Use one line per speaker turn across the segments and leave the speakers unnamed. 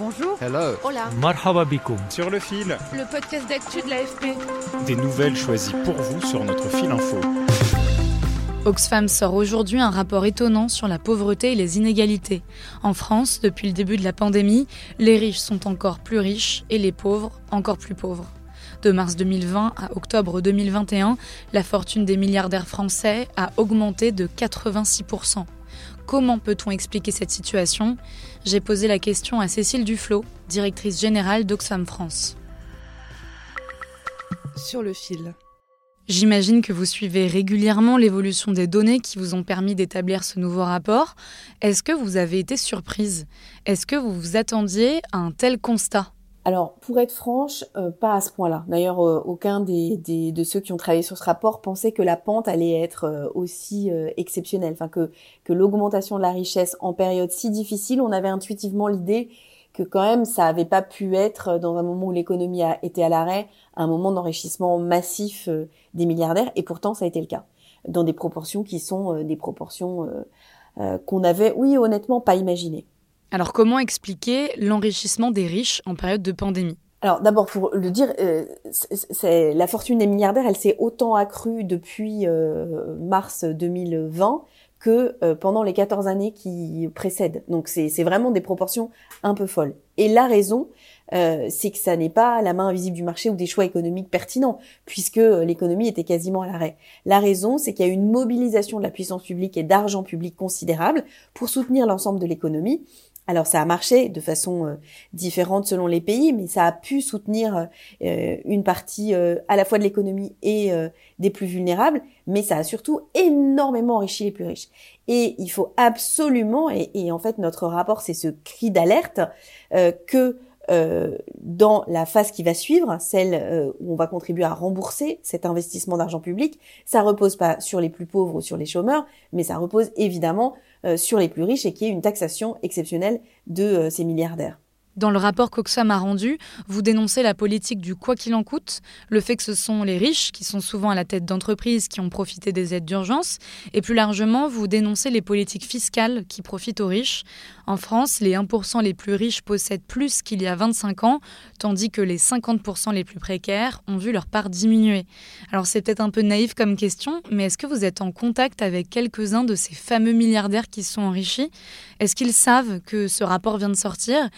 Bonjour.
Hello.
Hola.
Marhaba bikoum.
Sur le fil,
Le podcast d'actu de l'AFP.
des nouvelles choisies pour vous sur notre fil info.
Oxfam sort aujourd'hui un rapport étonnant sur la pauvreté et les inégalités. En France, depuis le début de la pandémie, les riches sont encore plus riches et les pauvres encore plus pauvres. De mars 2020 à octobre 2021, la fortune des milliardaires français a augmenté de 86%. Comment peut-on expliquer cette situation? J'ai posé la question à Cécile Duflot, directrice générale d'Oxfam France.
Sur le fil.
J'imagine que vous suivez régulièrement l'évolution des données qui vous ont permis d'établir ce nouveau rapport. Est-ce que vous avez été surprise? Est-ce que vous vous attendiez à un tel constat?
Alors, pour être franche, euh, pas à ce point-là. D'ailleurs, euh, aucun des, de ceux qui ont travaillé sur ce rapport pensait que la pente allait être euh, aussi exceptionnelle, enfin que, que l'augmentation de la richesse en période si difficile, on avait intuitivement l'idée que quand même ça avait pas pu être dans un moment où l'économie a été à l'arrêt, un moment d'enrichissement massif des milliardaires, et pourtant ça a été le cas, dans des proportions qui sont des proportions qu'on avait, oui, honnêtement, pas imaginées.
Alors comment expliquer l'enrichissement des riches en période de pandémie?
Alors d'abord pour le dire, euh, c'est- la fortune des milliardaires, elle s'est autant accrue depuis euh, mars 2020 que euh, pendant les 14 années qui précèdent. Donc c'est vraiment des proportions un peu folles. Et la raison, euh, c'est que ça n'est pas la main invisible du marché ou des choix économiques pertinents, puisque euh, l'économie était quasiment à l'arrêt. La raison, c'est qu'il y a une mobilisation de la puissance publique et d'argent public considérable pour soutenir l'ensemble de l'économie. Alors ça a marché de façon euh, différente selon les pays, mais ça a pu soutenir euh, une partie euh, à la fois de l'économie et euh, des plus vulnérables, mais ça a surtout énormément enrichi les plus riches. Et il faut absolument, et, en fait notre rapport c'est ce cri d'alerte, euh, que euh, dans la phase qui va suivre, celle euh, où on va contribuer à rembourser cet investissement d'argent public, ça repose pas sur les plus pauvres ou sur les chômeurs, mais ça repose évidemment euh, sur les plus riches et qui est une taxation exceptionnelle de ces milliardaires.
Dans le rapport qu'Oxfam a rendu, vous dénoncez la politique du quoi qu'il en coûte, le fait que ce sont les riches qui sont souvent à la tête d'entreprises qui ont profité des aides d'urgence, et plus largement, vous dénoncez les politiques fiscales qui profitent aux riches. En France, les 1% les plus riches possèdent plus qu'il y a 25 ans, tandis que les 50% les plus précaires ont vu leur part diminuer. Alors c'est peut-être un peu naïf comme question, mais est-ce que vous êtes en contact avec quelques-uns de ces fameux milliardaires qui sont enrichis? Est-ce qu'ils savent que ce rapport vient de sortir?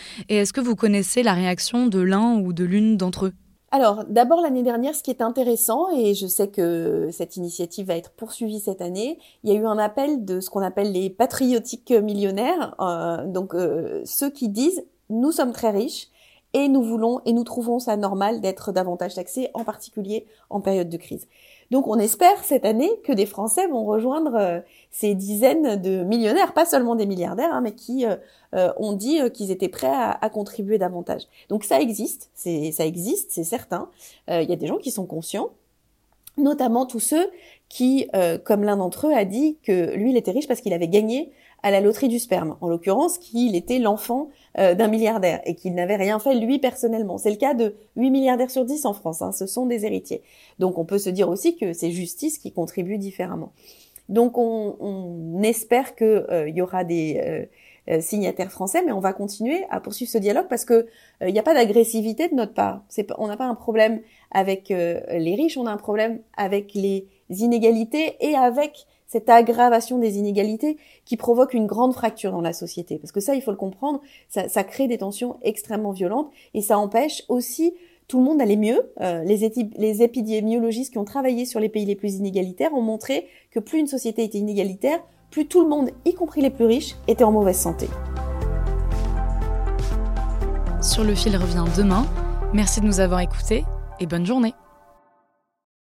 Est-ce que vous connaissez la réaction de l'un ou de l'une d'entre eux?
Alors, d'abord l'année dernière, ce qui est intéressant, et je sais que cette initiative va être poursuivie cette année, il y a eu un appel de ce qu'on appelle les patriotiques millionnaires, euh, donc euh, ceux qui disent nous sommes très riches et nous voulons et nous trouvons ça normal d'être davantage taxés, en particulier en période de crise. Donc on espère cette année que des Français vont rejoindre euh, ces dizaines de millionnaires, pas seulement des milliardaires, hein, mais qui euh, euh, ont dit euh, qu'ils étaient prêts à, contribuer davantage. Donc ça existe, c'est ça existe, c'est certain. Il y a des gens qui sont conscients, notamment tous ceux qui, euh, comme l'un d'entre eux a dit que lui il était riche parce qu'il avait gagné à la loterie du sperme, en l'occurrence qu'il était l'enfant euh, d'un milliardaire et qu'il n'avait rien fait lui personnellement. C'est le cas de 8 milliardaires sur 10 en France, hein, ce sont des héritiers. Donc on peut se dire aussi que c'est justice qui contribue différemment. Donc on, espère qu'il y aura des euh, euh, signataires français, mais on va continuer à poursuivre ce dialogue parce que il n'y a pas d'agressivité de notre part. On n'a pas un problème avec euh, les riches, on a un problème avec les inégalités et avec cette aggravation des inégalités qui provoque une grande fracture dans la société. Parce que ça, il faut le comprendre, ça, ça crée des tensions extrêmement violentes et ça empêche aussi tout le monde d'aller mieux. Euh, les, les épidémiologistes qui ont travaillé sur les pays les plus inégalitaires ont montré que plus une société était inégalitaire, plus tout le monde, y compris les plus riches, était en mauvaise santé.
Sur le fil revient demain. Merci de nous avoir écoutés et bonne journée.